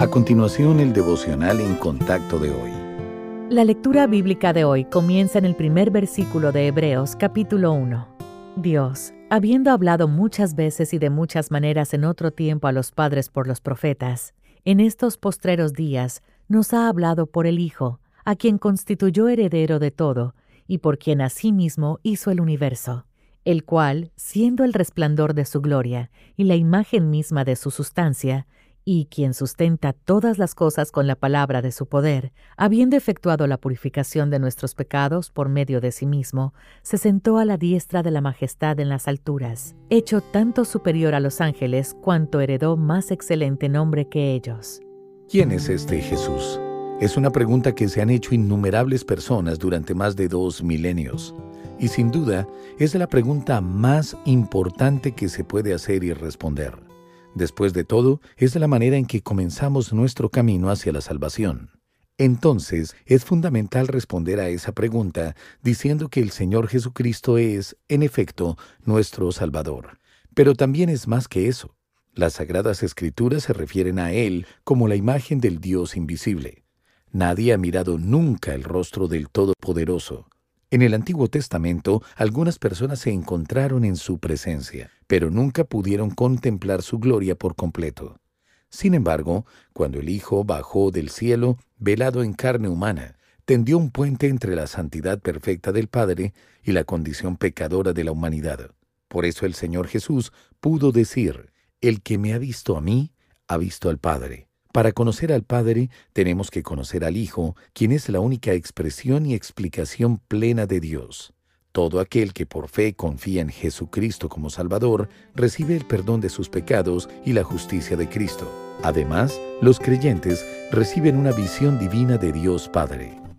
A continuación, el devocional en contacto de hoy. La lectura bíblica de hoy comienza en el primer versículo de Hebreos capítulo 1. Dios, habiendo hablado muchas veces y de muchas maneras en otro tiempo a los padres por los profetas, en estos postreros días nos ha hablado por el Hijo, a quien constituyó heredero de todo, y por quien asimismo hizo el universo, el cual, siendo el resplandor de su gloria y la imagen misma de su sustancia, y quien sustenta todas las cosas con la palabra de su poder, habiendo efectuado la purificación de nuestros pecados por medio de sí mismo, se sentó a la diestra de la majestad en las alturas, hecho tanto superior a los ángeles cuanto heredó más excelente nombre que ellos. ¿Quién es este Jesús? Es una pregunta que se han hecho innumerables personas durante más de dos milenios. Y sin duda es la pregunta más importante que se puede hacer y responder. Después de todo, es la manera en que comenzamos nuestro camino hacia la salvación. Entonces, es fundamental responder a esa pregunta diciendo que el Señor Jesucristo es, en efecto, nuestro Salvador. Pero también es más que eso. Las sagradas escrituras se refieren a Él como la imagen del Dios invisible. Nadie ha mirado nunca el rostro del Todopoderoso. En el Antiguo Testamento, algunas personas se encontraron en su presencia, pero nunca pudieron contemplar su gloria por completo. Sin embargo, cuando el Hijo bajó del cielo, velado en carne humana, tendió un puente entre la santidad perfecta del Padre y la condición pecadora de la humanidad. Por eso el Señor Jesús pudo decir, El que me ha visto a mí, ha visto al Padre. Para conocer al Padre tenemos que conocer al Hijo, quien es la única expresión y explicación plena de Dios. Todo aquel que por fe confía en Jesucristo como Salvador recibe el perdón de sus pecados y la justicia de Cristo. Además, los creyentes reciben una visión divina de Dios Padre.